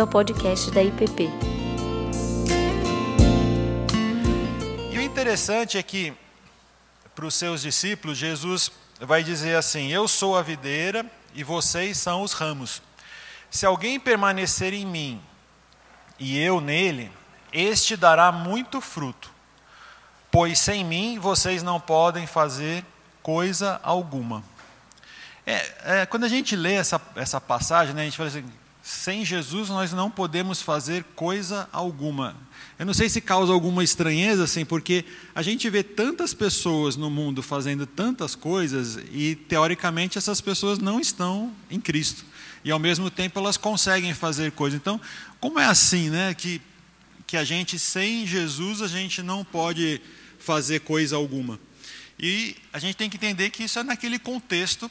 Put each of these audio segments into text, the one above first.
bem-vindo ao podcast da IPP. E o interessante é que, para os seus discípulos, Jesus vai dizer assim: Eu sou a videira e vocês são os ramos. Se alguém permanecer em mim e eu nele, este dará muito fruto, pois sem mim vocês não podem fazer coisa alguma. É, é, quando a gente lê essa, essa passagem, né, a gente fala assim: sem Jesus nós não podemos fazer coisa alguma. Eu não sei se causa alguma estranheza, assim, porque a gente vê tantas pessoas no mundo fazendo tantas coisas e, teoricamente, essas pessoas não estão em Cristo. E, ao mesmo tempo, elas conseguem fazer coisas. Então, como é assim, né, que, que a gente, sem Jesus, a gente não pode fazer coisa alguma? E a gente tem que entender que isso é naquele contexto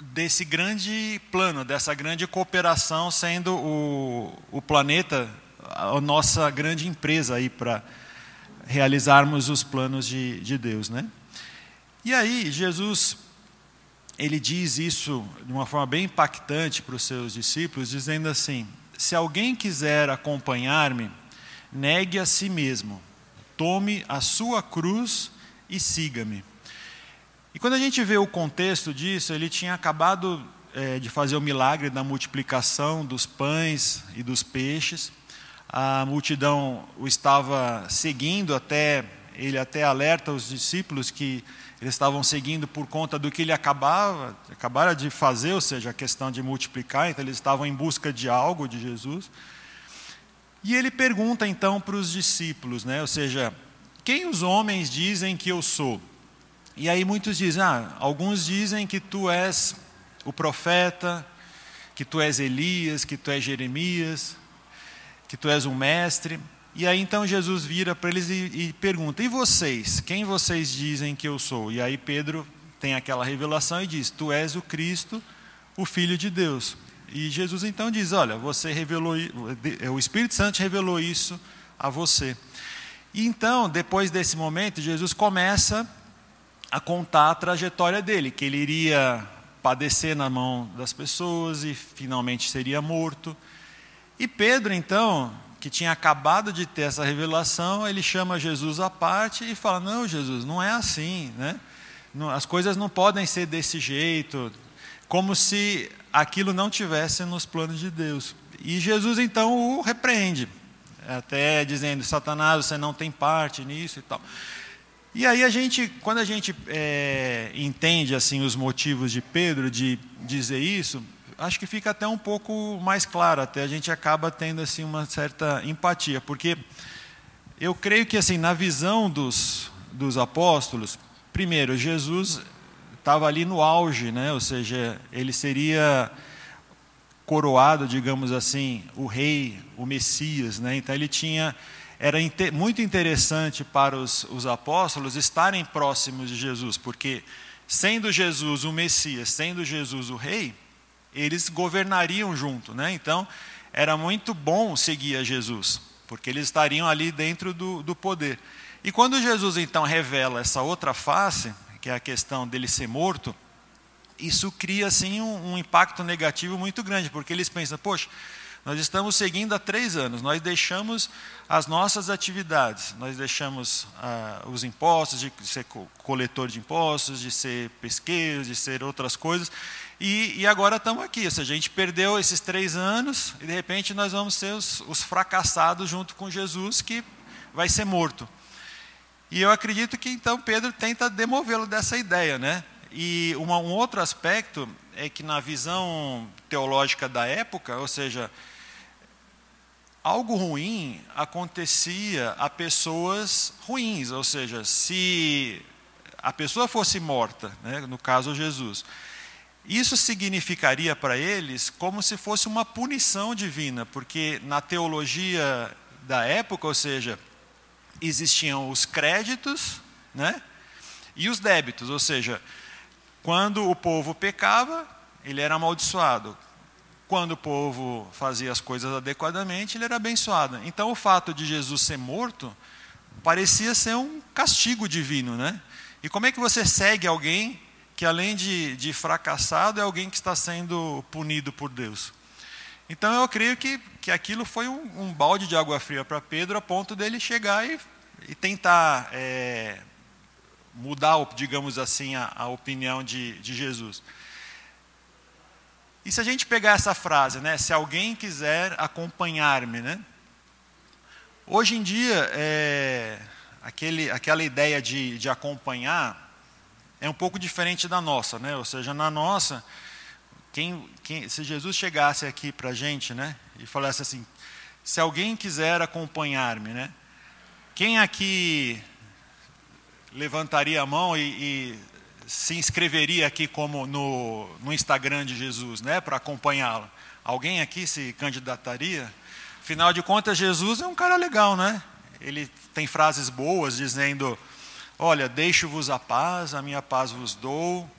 desse grande plano, dessa grande cooperação, sendo o, o planeta a nossa grande empresa aí para realizarmos os planos de, de Deus, né? E aí Jesus ele diz isso de uma forma bem impactante para os seus discípulos, dizendo assim: se alguém quiser acompanhar-me, negue a si mesmo, tome a sua cruz e siga-me. E quando a gente vê o contexto disso, ele tinha acabado é, de fazer o milagre da multiplicação dos pães e dos peixes. A multidão o estava seguindo até ele até alerta os discípulos que eles estavam seguindo por conta do que ele acabava acabara de fazer, ou seja, a questão de multiplicar, então eles estavam em busca de algo de Jesus. E ele pergunta então para os discípulos, né? Ou seja, quem os homens dizem que eu sou? E aí muitos dizem, ah, alguns dizem que tu és o profeta, que tu és Elias, que tu és Jeremias, que tu és um mestre. E aí então Jesus vira para eles e, e pergunta: E vocês? Quem vocês dizem que eu sou? E aí Pedro tem aquela revelação e diz: Tu és o Cristo, o Filho de Deus. E Jesus então diz: Olha, você revelou, o Espírito Santo revelou isso a você. E então, depois desse momento, Jesus começa a contar a trajetória dele, que ele iria padecer na mão das pessoas e finalmente seria morto. E Pedro, então, que tinha acabado de ter essa revelação, ele chama Jesus à parte e fala: Não, Jesus, não é assim, né? As coisas não podem ser desse jeito, como se aquilo não tivesse nos planos de Deus. E Jesus então o repreende, até dizendo: Satanás, você não tem parte nisso e tal. E aí a gente, quando a gente é, entende assim os motivos de Pedro de dizer isso, acho que fica até um pouco mais claro, até a gente acaba tendo assim uma certa empatia, porque eu creio que assim na visão dos, dos apóstolos, primeiro Jesus estava ali no auge, né? Ou seja, ele seria coroado, digamos assim, o rei, o Messias, né? Então ele tinha era muito interessante para os, os apóstolos estarem próximos de Jesus, porque sendo Jesus o Messias, sendo Jesus o Rei, eles governariam junto, né? Então era muito bom seguir a Jesus, porque eles estariam ali dentro do, do poder. E quando Jesus então revela essa outra face, que é a questão dele ser morto, isso cria assim um, um impacto negativo muito grande, porque eles pensam, poxa, nós estamos seguindo há três anos, nós deixamos as nossas atividades, nós deixamos ah, os impostos, de ser coletor de impostos, de ser pesqueiro, de ser outras coisas, e, e, agora estamos aqui. Ou seja, a gente perdeu esses três anos e de repente nós vamos ser os, os fracassados junto com Jesus, que vai ser morto. E eu acredito que então Pedro tenta demovê-lo dessa ideia, né? E uma, um outro aspecto é que na visão teológica da época, ou seja, algo ruim acontecia a pessoas ruins, ou seja, se a pessoa fosse morta, né, no caso Jesus, isso significaria para eles como se fosse uma punição divina, porque na teologia da época, ou seja, existiam os créditos né, e os débitos, ou seja, quando o povo pecava, ele era amaldiçoado. Quando o povo fazia as coisas adequadamente, ele era abençoado. Então, o fato de Jesus ser morto parecia ser um castigo divino, né? E como é que você segue alguém que, além de, de fracassado, é alguém que está sendo punido por Deus? Então eu creio que, que aquilo foi um, um balde de água fria para Pedro, a ponto dele chegar e, e tentar é, mudar, digamos assim, a, a opinião de, de Jesus. E se a gente pegar essa frase, né, se alguém quiser acompanhar-me, né? Hoje em dia, é, aquele, aquela ideia de, de acompanhar é um pouco diferente da nossa, né? Ou seja, na nossa, quem, quem, se Jesus chegasse aqui para a gente, né, e falasse assim, se alguém quiser acompanhar-me, né? Quem aqui levantaria a mão e, e se inscreveria aqui como no, no Instagram de Jesus, né, para acompanhá-lo? Alguém aqui se candidataria? Afinal de contas, Jesus é um cara legal, né? Ele tem frases boas dizendo: Olha, deixo-vos a paz, a minha paz vos dou.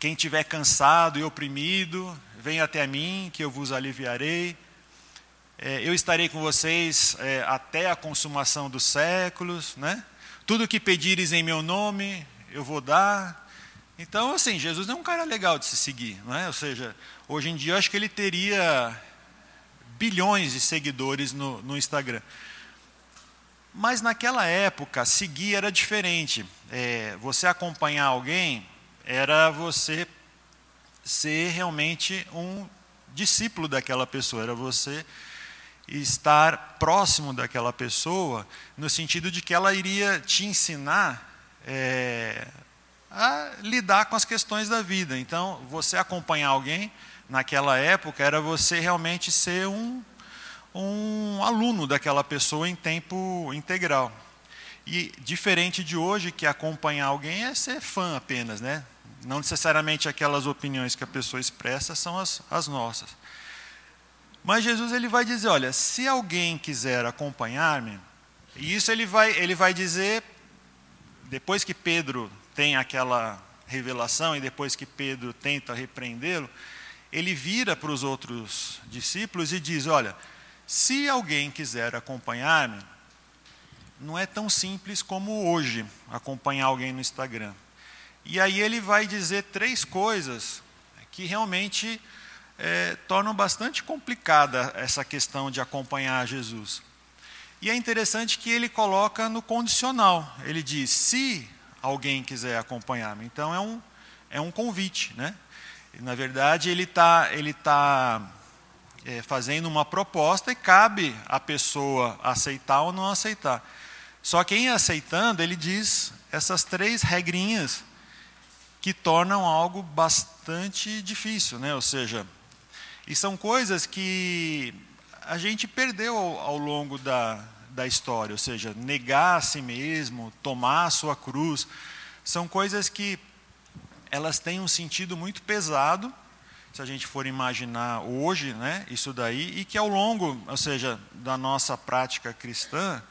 Quem tiver cansado e oprimido, venha até mim, que eu vos aliviarei. É, eu estarei com vocês é, até a consumação dos séculos, né? Tudo que pedires em meu nome, eu vou dar. Então, assim, Jesus é um cara legal de se seguir, não é? Ou seja, hoje em dia eu acho que ele teria bilhões de seguidores no, no Instagram. Mas naquela época, seguir era diferente. É, você acompanhar alguém era você ser realmente um discípulo daquela pessoa, era você estar próximo daquela pessoa, no sentido de que ela iria te ensinar é, a lidar com as questões da vida. Então, você acompanhar alguém naquela época era você realmente ser um, um aluno daquela pessoa em tempo integral. E diferente de hoje, que acompanhar alguém é ser fã apenas, né? Não necessariamente aquelas opiniões que a pessoa expressa são as, as nossas. Mas Jesus ele vai dizer, olha, se alguém quiser acompanhar-me, e isso ele vai, ele vai dizer depois que Pedro tem aquela revelação e depois que Pedro tenta repreendê-lo, ele vira para os outros discípulos e diz: Olha, se alguém quiser acompanhar-me, não é tão simples como hoje acompanhar alguém no Instagram. E aí ele vai dizer três coisas que realmente é, tornam bastante complicada essa questão de acompanhar Jesus. E é interessante que ele coloca no condicional. Ele diz: se alguém quiser acompanhar-me. Então é um, é um convite. Né? Na verdade, ele está ele tá, é, fazendo uma proposta e cabe a pessoa aceitar ou não aceitar. Só que em aceitando, ele diz essas três regrinhas que tornam algo bastante difícil. Né? Ou seja, e são coisas que a gente perdeu ao, ao longo da, da história, ou seja, negar a si mesmo, tomar a sua cruz, são coisas que elas têm um sentido muito pesado, se a gente for imaginar hoje, né, isso daí, e que ao longo, ou seja, da nossa prática cristã,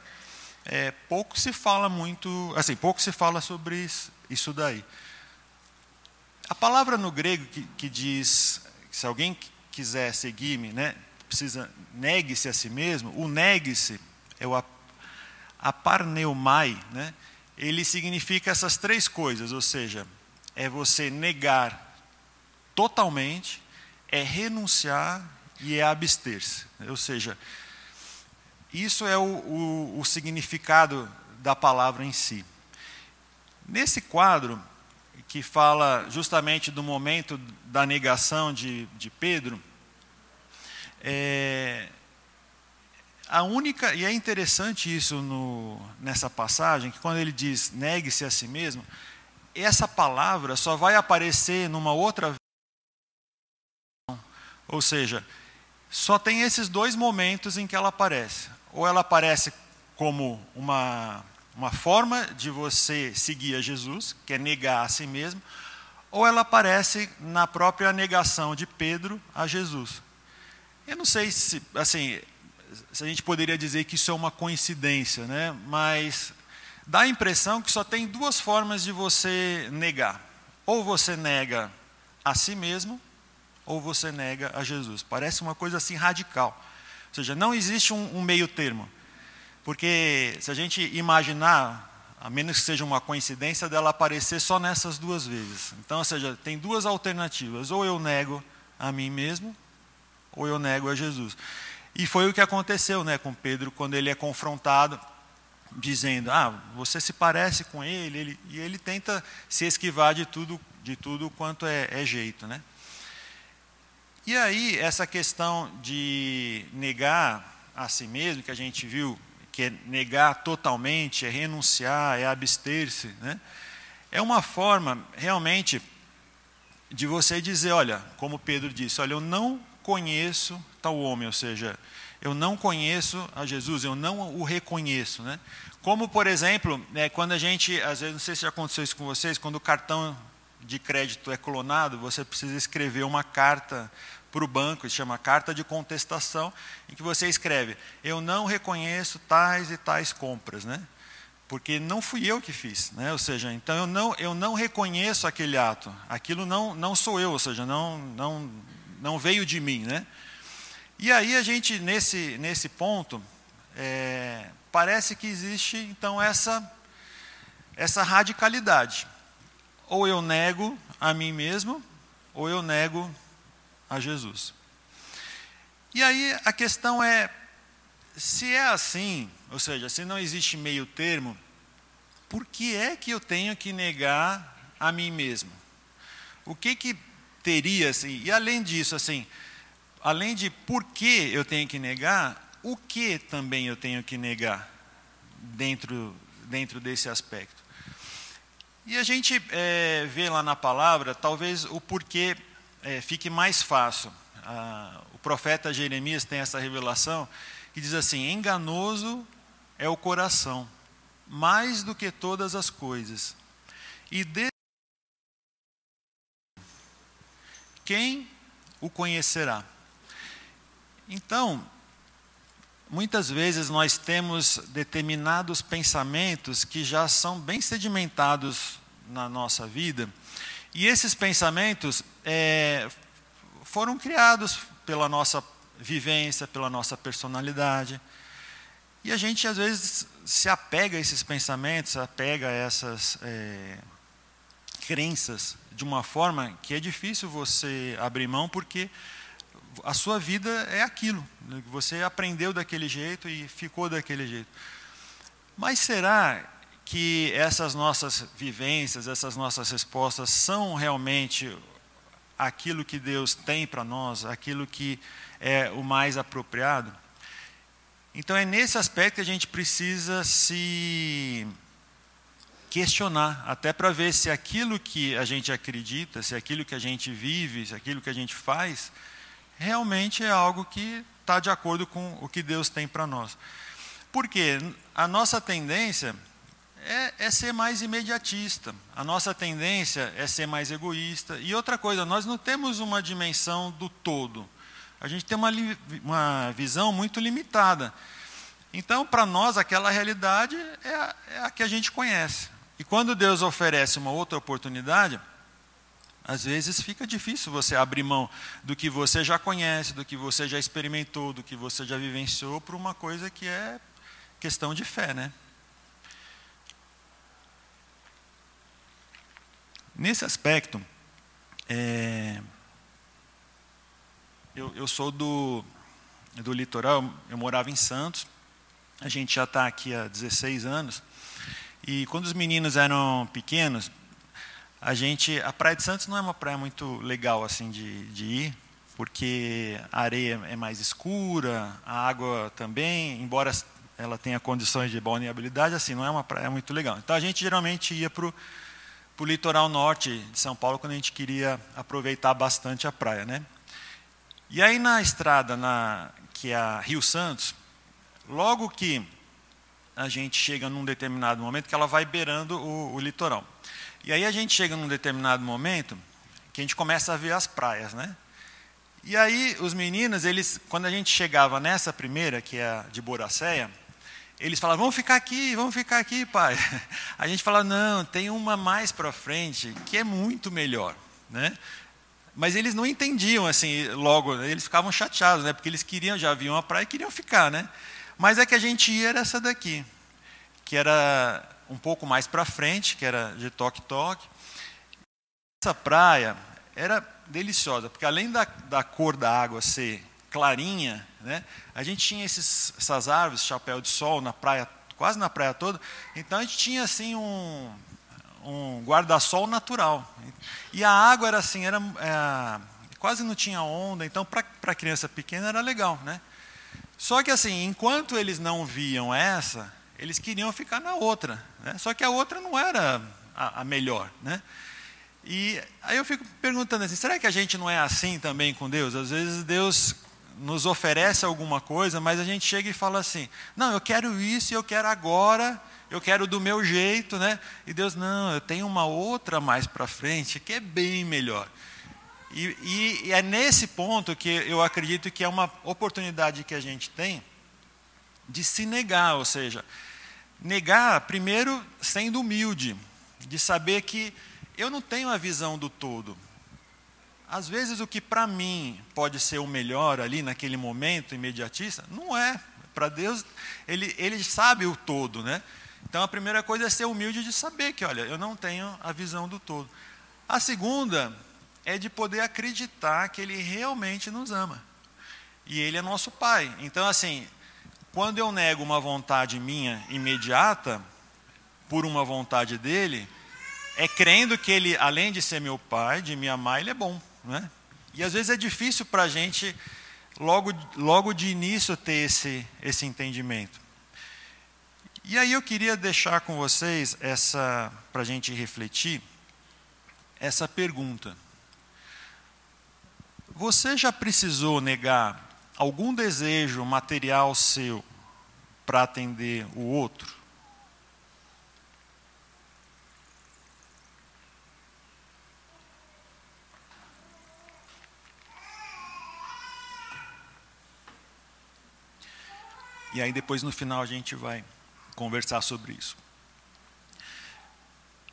é, pouco se fala muito, assim, pouco se fala sobre isso daí. A palavra no grego que, que diz, se alguém quiser seguir-me, né, precisa negue-se a si mesmo, o negue-se é o aparneumai, né? ele significa essas três coisas, ou seja, é você negar totalmente, é renunciar e é abster-se. Ou seja, isso é o, o, o significado da palavra em si. Nesse quadro, que fala justamente do momento da negação de, de Pedro, é, a única, e é interessante isso no, nessa passagem, que quando ele diz negue-se a si mesmo, essa palavra só vai aparecer numa outra ou seja, só tem esses dois momentos em que ela aparece. Ou ela aparece como uma, uma forma de você seguir a Jesus, que é negar a si mesmo, ou ela aparece na própria negação de Pedro a Jesus. Eu não sei se, assim, se a gente poderia dizer que isso é uma coincidência, né? mas dá a impressão que só tem duas formas de você negar. Ou você nega a si mesmo, ou você nega a Jesus. Parece uma coisa assim radical. Ou seja, não existe um, um meio termo. Porque se a gente imaginar, a menos que seja uma coincidência, dela aparecer só nessas duas vezes. Então, ou seja, tem duas alternativas. Ou eu nego a mim mesmo, ou eu nego a Jesus. E foi o que aconteceu né, com Pedro quando ele é confrontado, dizendo: Ah, você se parece com ele, ele e ele tenta se esquivar de tudo, de tudo quanto é, é jeito. Né? E aí, essa questão de negar a si mesmo, que a gente viu, que é negar totalmente, é renunciar, é abster-se, né? é uma forma realmente de você dizer: olha, como Pedro disse, olha, eu não conheço tal homem, ou seja, eu não conheço a Jesus, eu não o reconheço. Né? Como, por exemplo, né, quando a gente, às vezes, não sei se já aconteceu isso com vocês, quando o cartão de crédito é clonado, você precisa escrever uma carta para o banco, se chama carta de contestação, em que você escreve: Eu não reconheço tais e tais compras, né? Porque não fui eu que fiz, né? Ou seja, então eu não, eu não reconheço aquele ato, aquilo não, não sou eu, ou seja, não, não, não veio de mim, né? E aí a gente, nesse, nesse ponto, é, parece que existe, então, essa, essa radicalidade. Ou eu nego a mim mesmo, ou eu nego a Jesus. E aí a questão é, se é assim, ou seja, se não existe meio termo, por que é que eu tenho que negar a mim mesmo? O que que teria assim? E além disso, assim, além de por que eu tenho que negar, o que também eu tenho que negar dentro, dentro desse aspecto. E a gente é, vê lá na palavra, talvez o porquê é, fique mais fácil. Ah, o profeta Jeremias tem essa revelação que diz assim: enganoso é o coração, mais do que todas as coisas, e quem o conhecerá? Então, muitas vezes nós temos determinados pensamentos que já são bem sedimentados na nossa vida, e esses pensamentos é, foram criados pela nossa vivência, pela nossa personalidade. E a gente, às vezes, se apega a esses pensamentos, apega a essas é, crenças de uma forma que é difícil você abrir mão, porque a sua vida é aquilo. Né? Você aprendeu daquele jeito e ficou daquele jeito. Mas será que essas nossas vivências, essas nossas respostas são realmente aquilo que Deus tem para nós, aquilo que é o mais apropriado? Então é nesse aspecto que a gente precisa se questionar, até para ver se aquilo que a gente acredita, se aquilo que a gente vive, se aquilo que a gente faz, realmente é algo que está de acordo com o que Deus tem para nós. Porque a nossa tendência é, é, ser mais imediatista, a nossa tendência é ser mais egoísta. E outra coisa, nós não temos uma dimensão do todo, a gente tem uma, uma visão muito limitada. Então, para nós, aquela realidade é a, é a que a gente conhece. E quando Deus oferece uma outra oportunidade, às vezes fica difícil você abrir mão do que você já conhece, do que você já experimentou, do que você já vivenciou, por uma coisa que é questão de fé, né? Nesse aspecto, é, eu, eu, sou do, do litoral, eu morava em Santos, a gente já está aqui há 16 anos, e quando os meninos eram pequenos, a gente, a Praia de Santos não é uma praia muito legal assim de, de ir, porque a areia é mais escura, a água também, embora ela tenha condições de balneabilidade, assim, não é uma praia muito legal. Então a gente geralmente ia para o litoral norte de São Paulo quando a gente queria aproveitar bastante a praia, né? E aí na estrada, na, que é a Rio Santos, logo que a gente chega num determinado momento que ela vai beirando o, o litoral. E aí a gente chega num determinado momento que a gente começa a ver as praias, né? E aí os meninos, eles, quando a gente chegava nessa primeira, que é a de Boracéia, eles falavam, vamos ficar aqui, vamos ficar aqui, pai. A gente fala, não, tem uma mais para frente que é muito melhor, né? Mas eles não entendiam assim, logo, eles ficavam chateados, né? Porque eles queriam, já viam a praia e queriam ficar, né? Mas é que a gente ia era essa daqui, que era um pouco mais para frente, que era de toque-toque. Essa praia era deliciosa, porque além da, da cor da água ser clarinha, né? A gente tinha esses, essas árvores, chapéu de sol na praia, quase na praia toda. Então a gente tinha assim um, um guarda-sol natural. E a água era assim, era é, quase não tinha onda. Então para criança pequena era legal, né? Só que assim, enquanto eles não viam essa, eles queriam ficar na outra. Né? Só que a outra não era a, a melhor, né? E aí eu fico perguntando assim, será que a gente não é assim também com Deus? Às vezes Deus nos oferece alguma coisa, mas a gente chega e fala assim: não, eu quero isso e eu quero agora, eu quero do meu jeito, né? E Deus, não, eu tenho uma outra mais para frente que é bem melhor. E, e, é nesse ponto que eu acredito que é uma oportunidade que a gente tem de se negar, ou seja, negar primeiro sendo humilde, de saber que eu não tenho a visão do todo. Às vezes o que para mim pode ser o melhor ali naquele momento imediatista, não é. Para Deus, ele, ele sabe o todo, né? Então a primeira coisa é ser humilde de saber que, olha, eu não tenho a visão do todo. A segunda é de poder acreditar que Ele realmente nos ama. E Ele é nosso Pai. Então, assim, quando eu nego uma vontade minha imediata, por uma vontade dele, é crendo que Ele, além de ser meu Pai, de me amar, Ele é bom. Né? E às vezes é difícil para a gente, logo, logo de início, ter esse, esse entendimento. E aí eu queria deixar com vocês, essa para a gente refletir, essa pergunta. Você já precisou negar algum desejo material seu para atender o outro? E aí depois no final a gente vai conversar sobre isso.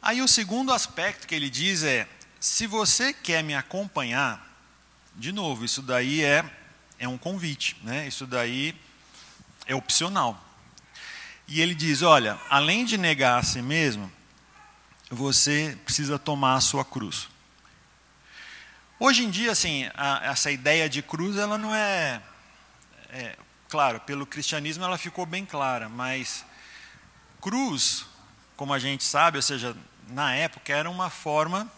Aí o segundo aspecto que ele diz é: se você quer me acompanhar, de novo, isso daí é, é um convite, né? isso daí é opcional. E ele diz: olha, além de negar a si mesmo, você precisa tomar a sua cruz. Hoje em dia, assim, a, essa ideia de cruz, ela não é, é Claro, pelo cristianismo ela ficou bem clara, mas cruz, como a gente sabe, ou seja, na época era uma forma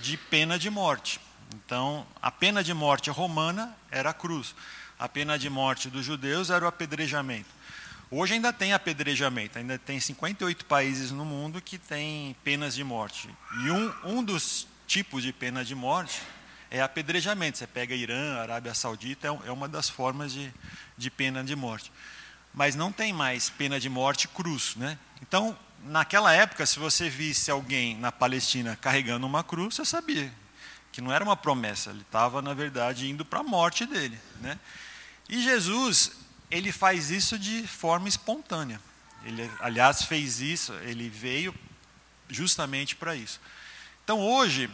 de pena de morte. Então, a pena de morte romana era a cruz. A pena de morte dos judeus era o apedrejamento. Hoje ainda tem apedrejamento, ainda tem 58 países no mundo que têm penas de morte. E um, um dos tipos de pena de morte é apedrejamento. Você pega Irã, Arábia Saudita, é, é uma das formas de, de pena de morte. Mas não tem mais pena de morte cruz. Né? Então, naquela época, se você visse alguém na Palestina carregando uma cruz, você sabia que não era uma promessa, ele estava, na verdade, indo para a morte dele. Né? E Jesus, ele faz isso de forma espontânea. Ele, aliás, fez isso, ele veio justamente para isso. Então, hoje,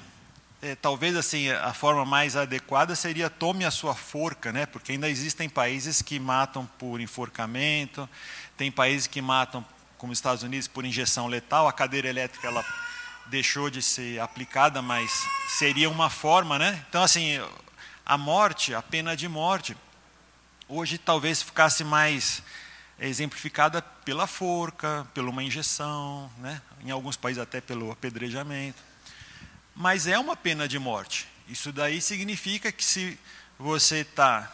é, talvez assim a forma mais adequada seria tome a sua forca, né? Porque ainda existem países que matam por enforcamento, tem países que matam, como os Estados Unidos, por injeção letal. A cadeira elétrica ela deixou de ser aplicada, mas seria uma forma, né? Então assim, a morte, a pena de morte, hoje talvez ficasse mais exemplificada pela forca, pela uma injeção, né? Em alguns países até pelo apedrejamento mas é uma pena de morte. Isso daí significa que se você está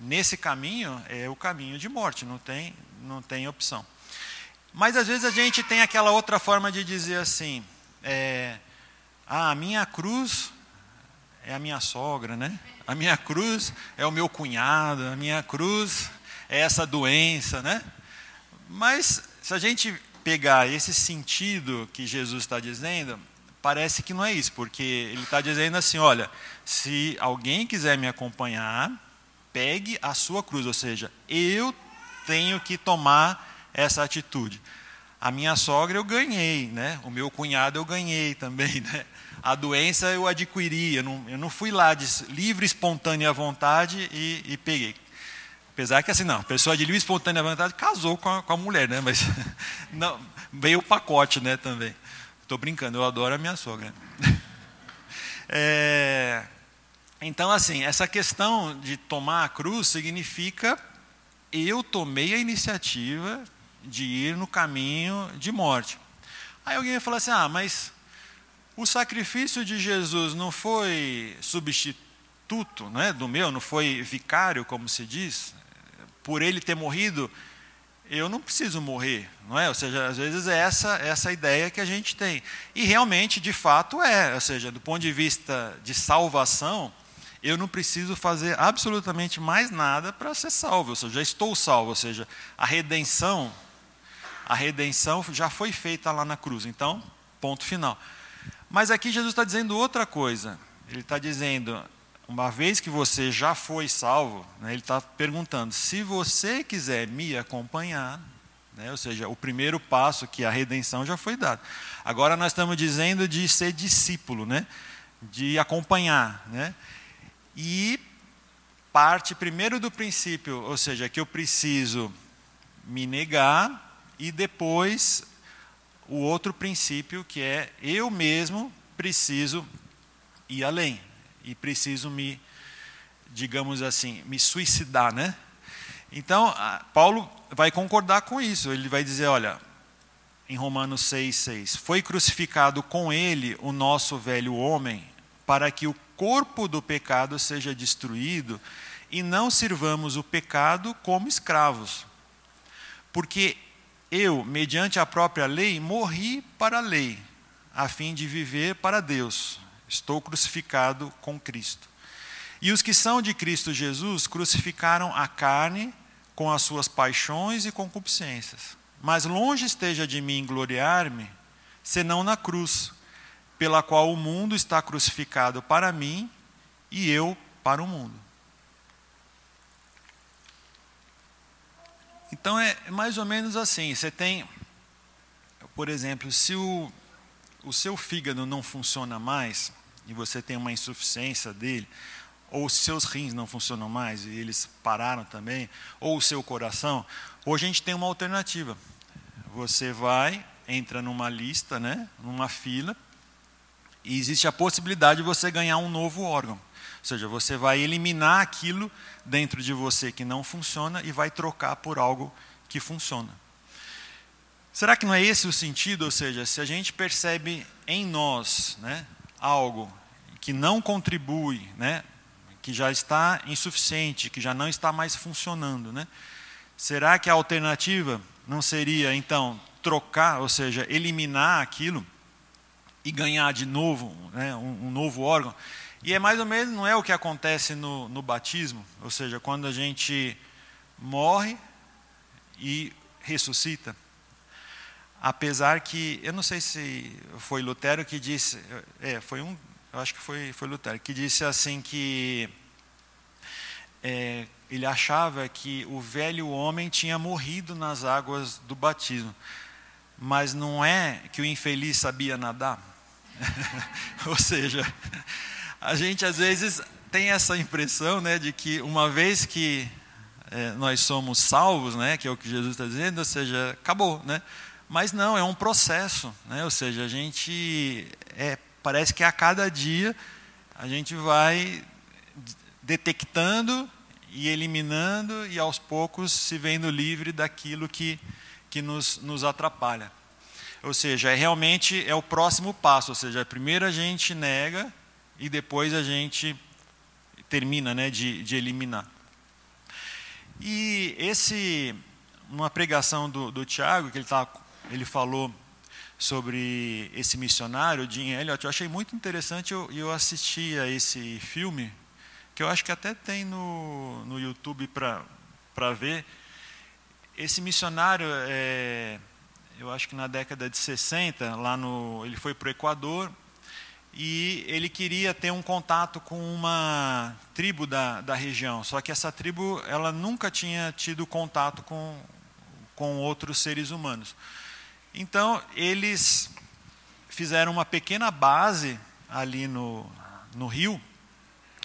nesse caminho, é o caminho de morte, não tem, não tem opção. Mas às vezes a gente tem aquela outra forma de dizer assim: é, ah, a minha cruz é a minha sogra, né? A minha cruz é o meu cunhado, a minha cruz é essa doença, né? Mas se a gente pegar esse sentido que Jesus está dizendo, parece que não é isso, porque ele está dizendo assim: olha, se alguém quiser me acompanhar, pegue a sua cruz, ou seja, eu tenho que tomar essa atitude. A minha sogra eu ganhei, né? o meu cunhado eu ganhei também. Né? A doença eu adquiri, eu não, eu não fui lá de livre, espontânea vontade e, e peguei. Apesar que assim, não, pessoa de livre, espontânea vontade casou com a, com a mulher, né? mas não, veio o pacote né, também. Estou brincando, eu adoro a minha sogra. É, Então, assim, essa questão de tomar a cruz significa eu tomei a iniciativa de ir no caminho de morte. Aí alguém vai falar assim: ah, mas o sacrifício de Jesus não foi substituto né, do meu, não foi vicário, como se diz? Por ele ter morrido, eu não preciso morrer, não é? Ou seja, às vezes é essa, essa ideia que a gente tem. E realmente, de fato, é. Ou seja, do ponto de vista de salvação, eu não preciso fazer absolutamente mais nada para ser salvo. Ou seja, já estou salvo. Ou seja, a redenção, a redenção já foi feita lá na cruz. Então, ponto final. Mas aqui Jesus está dizendo outra coisa. Ele está dizendo, uma vez que você já foi salvo, né, ele está perguntando: se você quiser me acompanhar, né, ou seja, o primeiro passo que a redenção já foi dado. Agora nós estamos dizendo de ser discípulo, né, de acompanhar, né. E parte primeiro do princípio, ou seja, que eu preciso me negar e depois o outro princípio que é eu mesmo preciso ir além e preciso me, digamos assim, me suicidar, né? Então, Paulo vai concordar com isso. Ele vai dizer, olha, em Romanos 6:6, foi crucificado com ele o nosso velho homem, para que o corpo do pecado seja destruído e não sirvamos o pecado como escravos. Porque eu, mediante a própria lei, morri para a lei, a fim de viver para Deus. Estou crucificado com Cristo. E os que são de Cristo Jesus crucificaram a carne com as suas paixões e concupiscências. Mas longe esteja de mim gloriar-me, senão na cruz, pela qual o mundo está crucificado para mim e eu para o mundo. Então é mais ou menos assim: você tem, por exemplo, se o, o seu fígado não funciona mais, e você tem uma insuficiência dele, ou seus rins não funcionam mais e eles pararam também, ou o seu coração, hoje a gente tem uma alternativa. Você vai, entra numa lista, né, numa fila, e existe a possibilidade de você ganhar um novo órgão. Ou seja, você vai eliminar aquilo dentro de você que não funciona e vai trocar por algo que funciona. Será que não é esse o sentido? Ou seja, se a gente percebe em nós né, algo que não contribui, né, que já está insuficiente, que já não está mais funcionando, né, será que a alternativa não seria, então, trocar, ou seja, eliminar aquilo? e ganhar de novo né, um, um, novo órgão. E é mais ou menos, não é o que acontece no, no batismo, ou seja, quando a gente morre e ressuscita. Apesar que, eu não sei se foi Lutero que disse, é, foi um, eu acho que foi, foi Lutero, que disse assim que é, ele achava que o velho homem tinha morrido nas águas do batismo. Mas não é que o infeliz sabia nadar? Ou seja, a gente às vezes tem essa impressão né, de que uma vez que é, nós somos salvos, né, que é o que Jesus está dizendo, ou seja, acabou. Né? Mas não, é um processo. Né? Ou seja, a gente é, parece que a cada dia a gente vai detectando e eliminando e aos poucos se vendo livre daquilo que, que nos, nos atrapalha. Ou seja, é realmente é o próximo passo, ou seja, primeiro a gente nega e depois a gente termina né, de, de eliminar. E esse, uma pregação do, do Tiago, que ele, tá, ele falou sobre esse missionário, Jim Elliot, eu achei muito interessante eu, eu assisti a esse filme, que eu acho que até tem no, no YouTube para ver. Esse missionário é, eu acho que na década de 60, lá no, ele foi para o Equador e ele queria ter um contato com uma tribo da, da região. Só que essa tribo ela nunca tinha tido contato com, com outros seres humanos. Então eles fizeram uma pequena base ali no, no rio,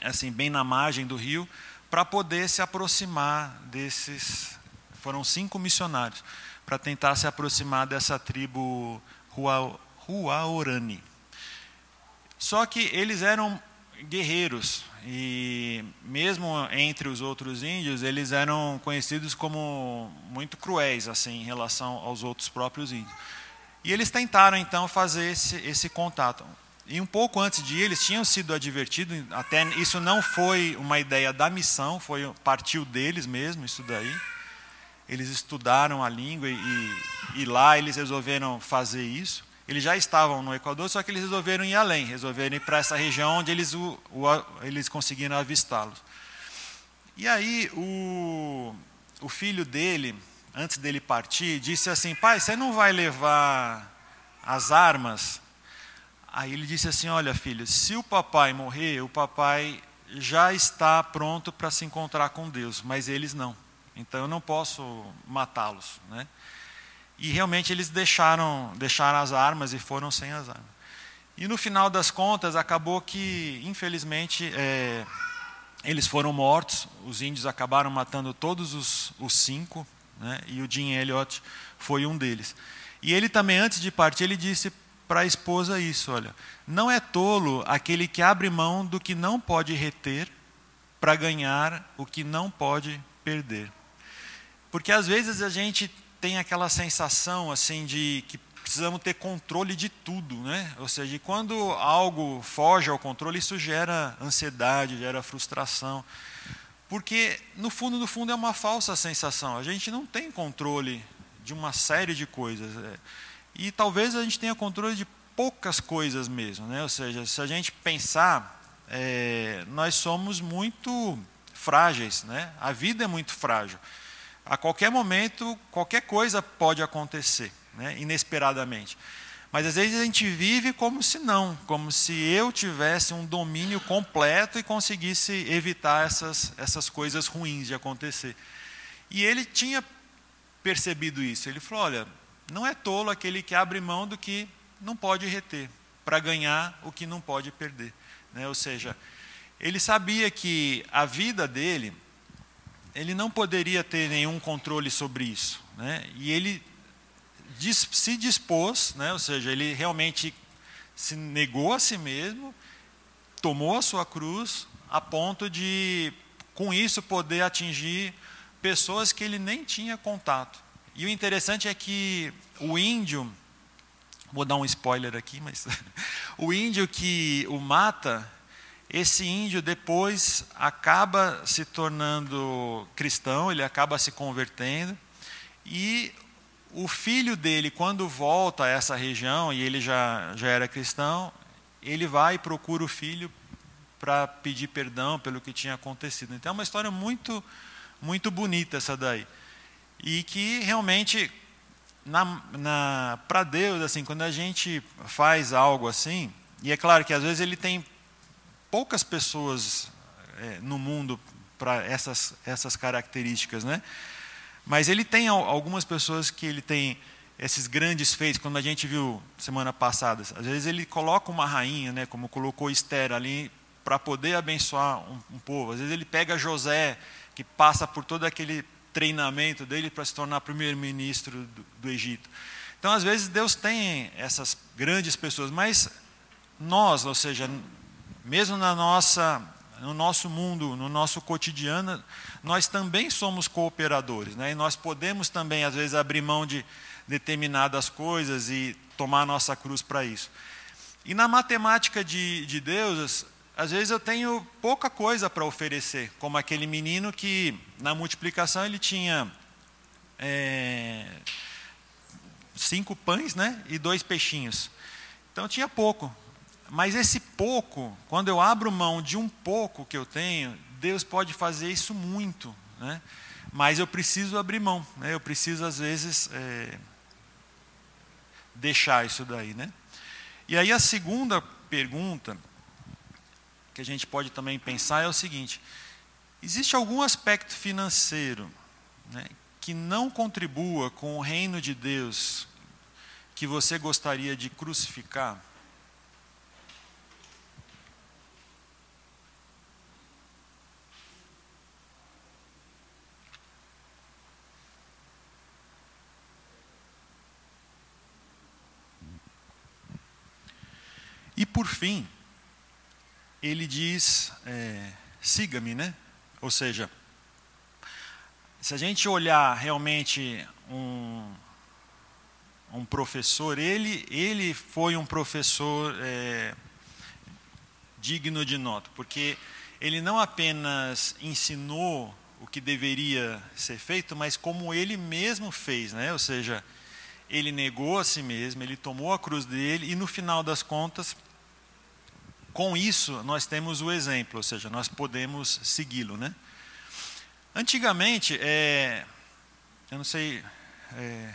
assim bem na margem do rio, para poder se aproximar desses. Foram cinco missionários para tentar se aproximar dessa tribo Huaorani. Só que eles eram guerreiros, e mesmo entre os outros índios, eles eram conhecidos como muito cruéis assim em relação aos outros próprios índios. E eles tentaram então fazer esse, esse contato. E um pouco antes de ir, eles tinham sido advertidos, até isso não foi uma ideia da missão, foi partiu deles mesmo, isso daí. Eles estudaram a língua e, e lá eles resolveram fazer isso. Eles já estavam no Equador, só que eles resolveram ir além, resolveram ir para essa região onde eles, o, o, eles conseguiram avistá-los. E aí o, o filho dele, antes dele partir, disse assim: Pai, você não vai levar as armas? Aí ele disse assim: Olha, filho, se o papai morrer, o papai já está pronto para se encontrar com Deus, mas eles não. Então eu não posso matá-los, né? E realmente eles deixaram, deixaram as armas e foram sem as armas. E no final das contas, acabou que, infelizmente, é, eles foram mortos. Os índios acabaram matando todos os, os cinco, né, e o Jim Elliot foi um deles. E ele também, antes de partir, ele disse para a esposa isso: olha, não é tolo aquele que abre mão do que não pode reter para ganhar o que não pode perder. Porque às vezes a gente tem aquela sensação assim de que precisamos ter controle de tudo, né? Ou seja, quando algo foge ao controle, isso gera ansiedade, gera frustração. Porque no fundo, no fundo é uma falsa sensação. A gente não tem controle de uma série de coisas. É. E talvez a gente tenha controle de poucas coisas mesmo, né? Ou seja, se a gente pensar, é, nós somos muito frágeis, né? A vida é muito frágil a qualquer momento, qualquer coisa pode acontecer, né, inesperadamente. Mas às vezes a gente vive como se não, como se eu tivesse um domínio completo e conseguisse evitar essas, essas coisas ruins de acontecer. E ele tinha percebido isso. Ele falou: olha, não é tolo aquele que abre mão do que não pode reter, para ganhar o que não pode perder. Né? Ou seja, ele sabia que a vida dele ele não poderia ter nenhum controle sobre isso. Né? E ele se dispôs, né? ou seja, ele realmente se negou a si mesmo, tomou a sua cruz, a ponto de, com isso, poder atingir pessoas que ele nem tinha contato. E o interessante é que o índio, vou dar um spoiler aqui, mas o índio que o mata, esse índio depois acaba se tornando cristão, ele acaba se convertendo, e o filho dele, quando volta a essa região, e ele já, já era cristão, ele vai e procura o filho para pedir perdão pelo que tinha acontecido. Então é uma história muito, muito bonita essa daí. E que realmente, na, na para Deus, assim, quando a gente faz algo assim, e é claro que às vezes ele tem poucas pessoas é, no mundo para essas, essas características, né? Mas ele tem algumas pessoas que ele tem esses grandes feitos, quando a gente viu semana passada, às vezes ele coloca uma rainha, né, como colocou Esther ali, para poder abençoar um, um, povo. Às vezes ele pega José, que passa por todo aquele treinamento dele para se tornar primeiro-ministro do, do Egito. Então, às vezes, Deus tem essas grandes pessoas, mas nós, ou seja, mesmo na nossa, no nosso mundo, no nosso cotidiano, nós também somos cooperadores. Né? E nós podemos também, às vezes, abrir mão de determinadas coisas e tomar a nossa cruz para isso. E na matemática de, de Deus, às vezes eu tenho pouca coisa para oferecer, como aquele menino que na multiplicação ele tinha é, cinco pães né, e dois peixinhos. Então tinha pouco. Mas esse pouco, quando eu abro mão de um pouco que eu tenho, Deus pode fazer isso muito. Né? Mas eu preciso abrir mão. Né? Eu preciso, às vezes, é, deixar isso daí. Né? E aí a segunda pergunta que a gente pode também pensar é o seguinte: existe algum aspecto financeiro né, que não contribua com o reino de Deus que você gostaria de crucificar? E por fim, ele diz: é, siga-me, né? Ou seja, se a gente olhar realmente um, um professor, ele, ele foi um professor é, digno de nota, porque ele não apenas ensinou o que deveria ser feito, mas como ele mesmo fez, né? Ou seja, ele negou a si mesmo, ele tomou a cruz dele e no final das contas, com isso nós temos o exemplo, ou seja, nós podemos segui-lo, né? Antigamente, é, eu não sei é,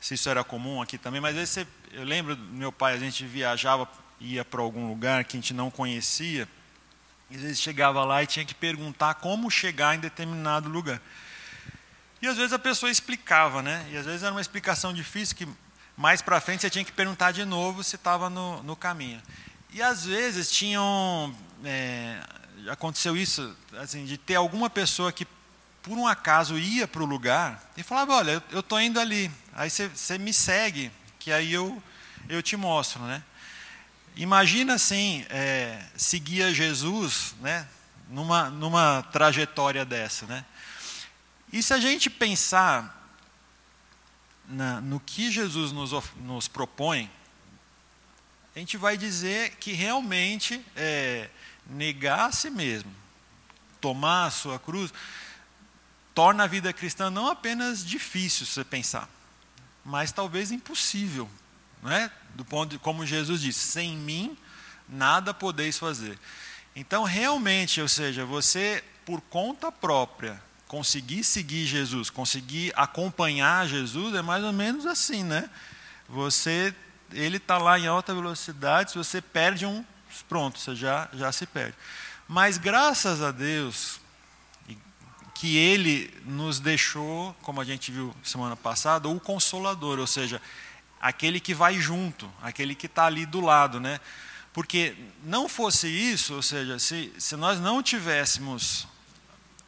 se isso era comum aqui também, mas esse, eu lembro do meu pai, a gente viajava, ia para algum lugar que a gente não conhecia, às vezes chegava lá e tinha que perguntar como chegar em determinado lugar. E às vezes a pessoa explicava, né? E às vezes era uma explicação difícil que mais para frente você tinha que perguntar de novo se estava no, no caminho. E às vezes tinham. É, aconteceu isso, assim, de ter alguma pessoa que por um acaso ia para o lugar e falava: Olha, eu estou indo ali, aí você, me segue, que aí eu, eu te mostro, né? Imagina assim, é, seguir a Jesus né, numa, numa trajetória dessa. Né? E se a gente pensar na, no que Jesus nos, nos propõe, a gente vai dizer que realmente é, negar a si mesmo, tomar a sua cruz, torna a vida cristã não apenas difícil, se você pensar, mas talvez impossível é? Do ponto de, como Jesus disse, sem mim nada podeis fazer. Então, realmente, ou seja, você por conta própria conseguir seguir Jesus, conseguir acompanhar Jesus, é mais ou menos assim, né? Você, ele está lá em alta velocidade, se você perde um, pronto, você já, já se perde. Mas graças a Deus que ele nos deixou, como a gente viu semana passada, o consolador, ou seja, aquele que vai junto, aquele que está ali do lado, né? Porque não fosse isso, ou seja, se, se nós não tivéssemos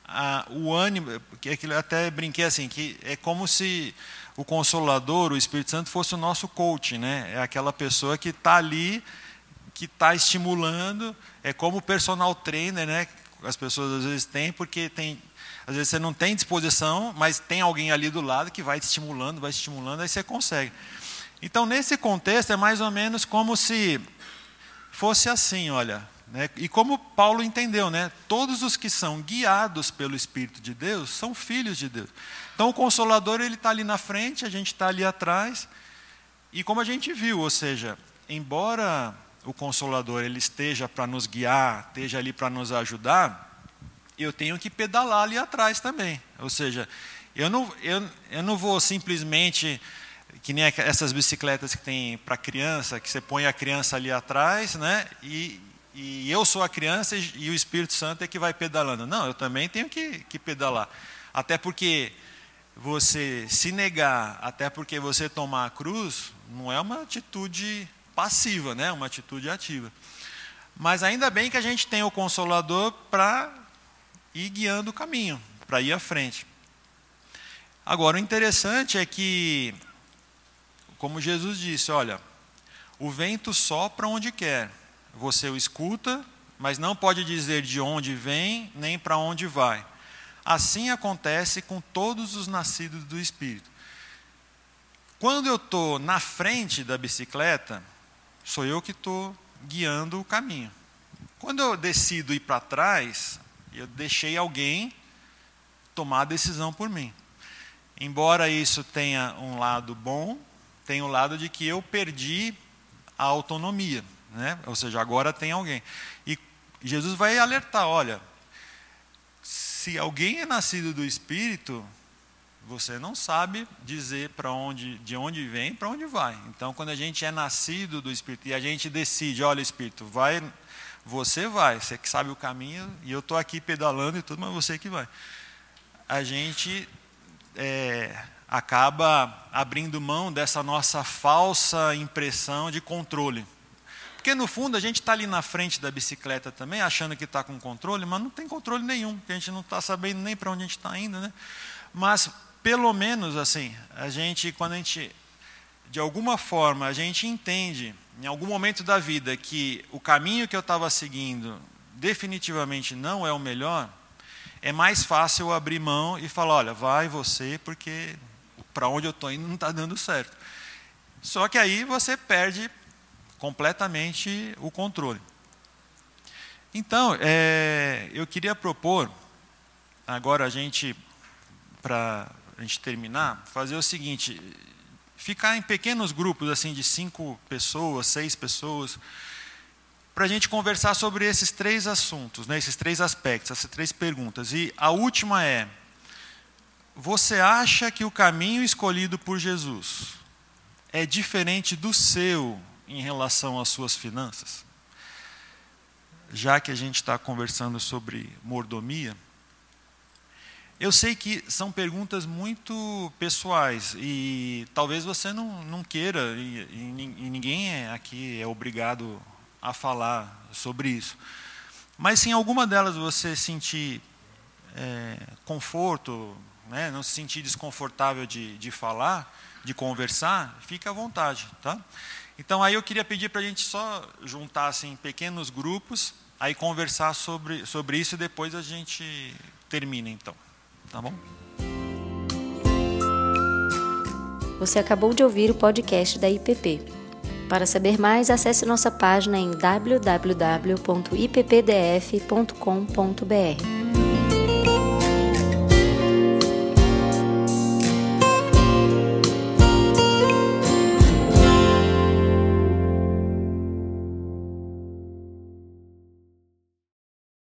a, o ânimo, que eu até brinquei assim, que é como se o Consolador, o Espírito Santo, fosse o nosso coach, né? É aquela pessoa que está ali, que está estimulando, é como o personal trainer, né? As pessoas às vezes têm, porque tem, às vezes você não tem disposição, mas tem alguém ali do lado que vai te estimulando, vai te estimulando, aí você consegue. Então, nesse contexto, é mais ou menos como se fosse assim, olha. Né? E como Paulo entendeu, né? todos os que são guiados pelo Espírito de Deus são filhos de Deus. Então, o Consolador ele está ali na frente, a gente está ali atrás. E como a gente viu, ou seja, embora o Consolador ele esteja para nos guiar, esteja ali para nos ajudar, eu tenho que pedalar ali atrás também. Ou seja, eu não, eu, eu não vou simplesmente que nem essas bicicletas que tem para criança, que você põe a criança ali atrás, né? E, e eu sou a criança e, o Espírito Santo é que vai pedalando. Não, eu também tenho que, que pedalar. Até porque você se negar, até porque você tomar a cruz, não é uma atitude passiva, né? uma atitude ativa. Mas ainda bem que a gente tem o Consolador para ir guiando o caminho, para ir à frente. Agora, o interessante é que como Jesus disse: olha, o vento sopra onde quer, você o escuta, mas não pode dizer de onde vem nem para onde vai. Assim acontece com todos os nascidos do Espírito. Quando eu estou na frente da bicicleta, sou eu que estou guiando o caminho. Quando eu decido ir para trás, eu deixei alguém tomar a decisão por mim. Embora isso tenha um lado bom, tem o lado de que eu perdi a autonomia, né? ou seja, agora tem alguém. E Jesus vai alertar: olha, se alguém é nascido do Espírito, você não sabe dizer para onde, de onde vem, para onde vai. Então, quando a gente é nascido do Espírito e a gente decide, olha, Espírito, vai, você vai, você que sabe o caminho e eu estou aqui pedalando e tudo, mas você que vai. A gente é, acaba abrindo mão dessa nossa falsa impressão de controle. Porque no fundo a gente está ali na frente da bicicleta também, achando que está com controle, mas não tem controle nenhum, porque a gente não está sabendo nem para onde a gente está indo. Né? Mas pelo menos assim, a gente, quando a gente de alguma forma a gente entende, em algum momento da vida, que o caminho que eu estava seguindo definitivamente não é o melhor, é mais fácil abrir mão e falar: olha, vai você, porque para onde eu estou indo não está dando certo. Só que aí você perde completamente o controle. Então, é, eu queria propor, agora a gente, para a gente terminar, fazer o seguinte: ficar em pequenos grupos assim de cinco pessoas, seis pessoas, para a gente conversar sobre esses três assuntos, né, esses três aspectos, essas três perguntas. E a última é: você acha que o caminho escolhido por Jesus é diferente do seu em relação às suas finanças? Já que a gente está conversando sobre mordomia, eu sei que são perguntas muito pessoais e talvez você não, não queira, e, e ninguém é aqui é obrigado a falar sobre isso. Mas se em alguma delas você sentir é, conforto, né, não se sentir desconfortável de, de falar, de conversar, fique à vontade. Tá? Então aí eu queria pedir para a gente só juntar assim, pequenos grupos, aí conversar sobre, sobre isso e depois a gente termina então. Tá bom? Você acabou de ouvir o podcast da IPP. Para saber mais, acesse nossa página em www.ippdf.com.br.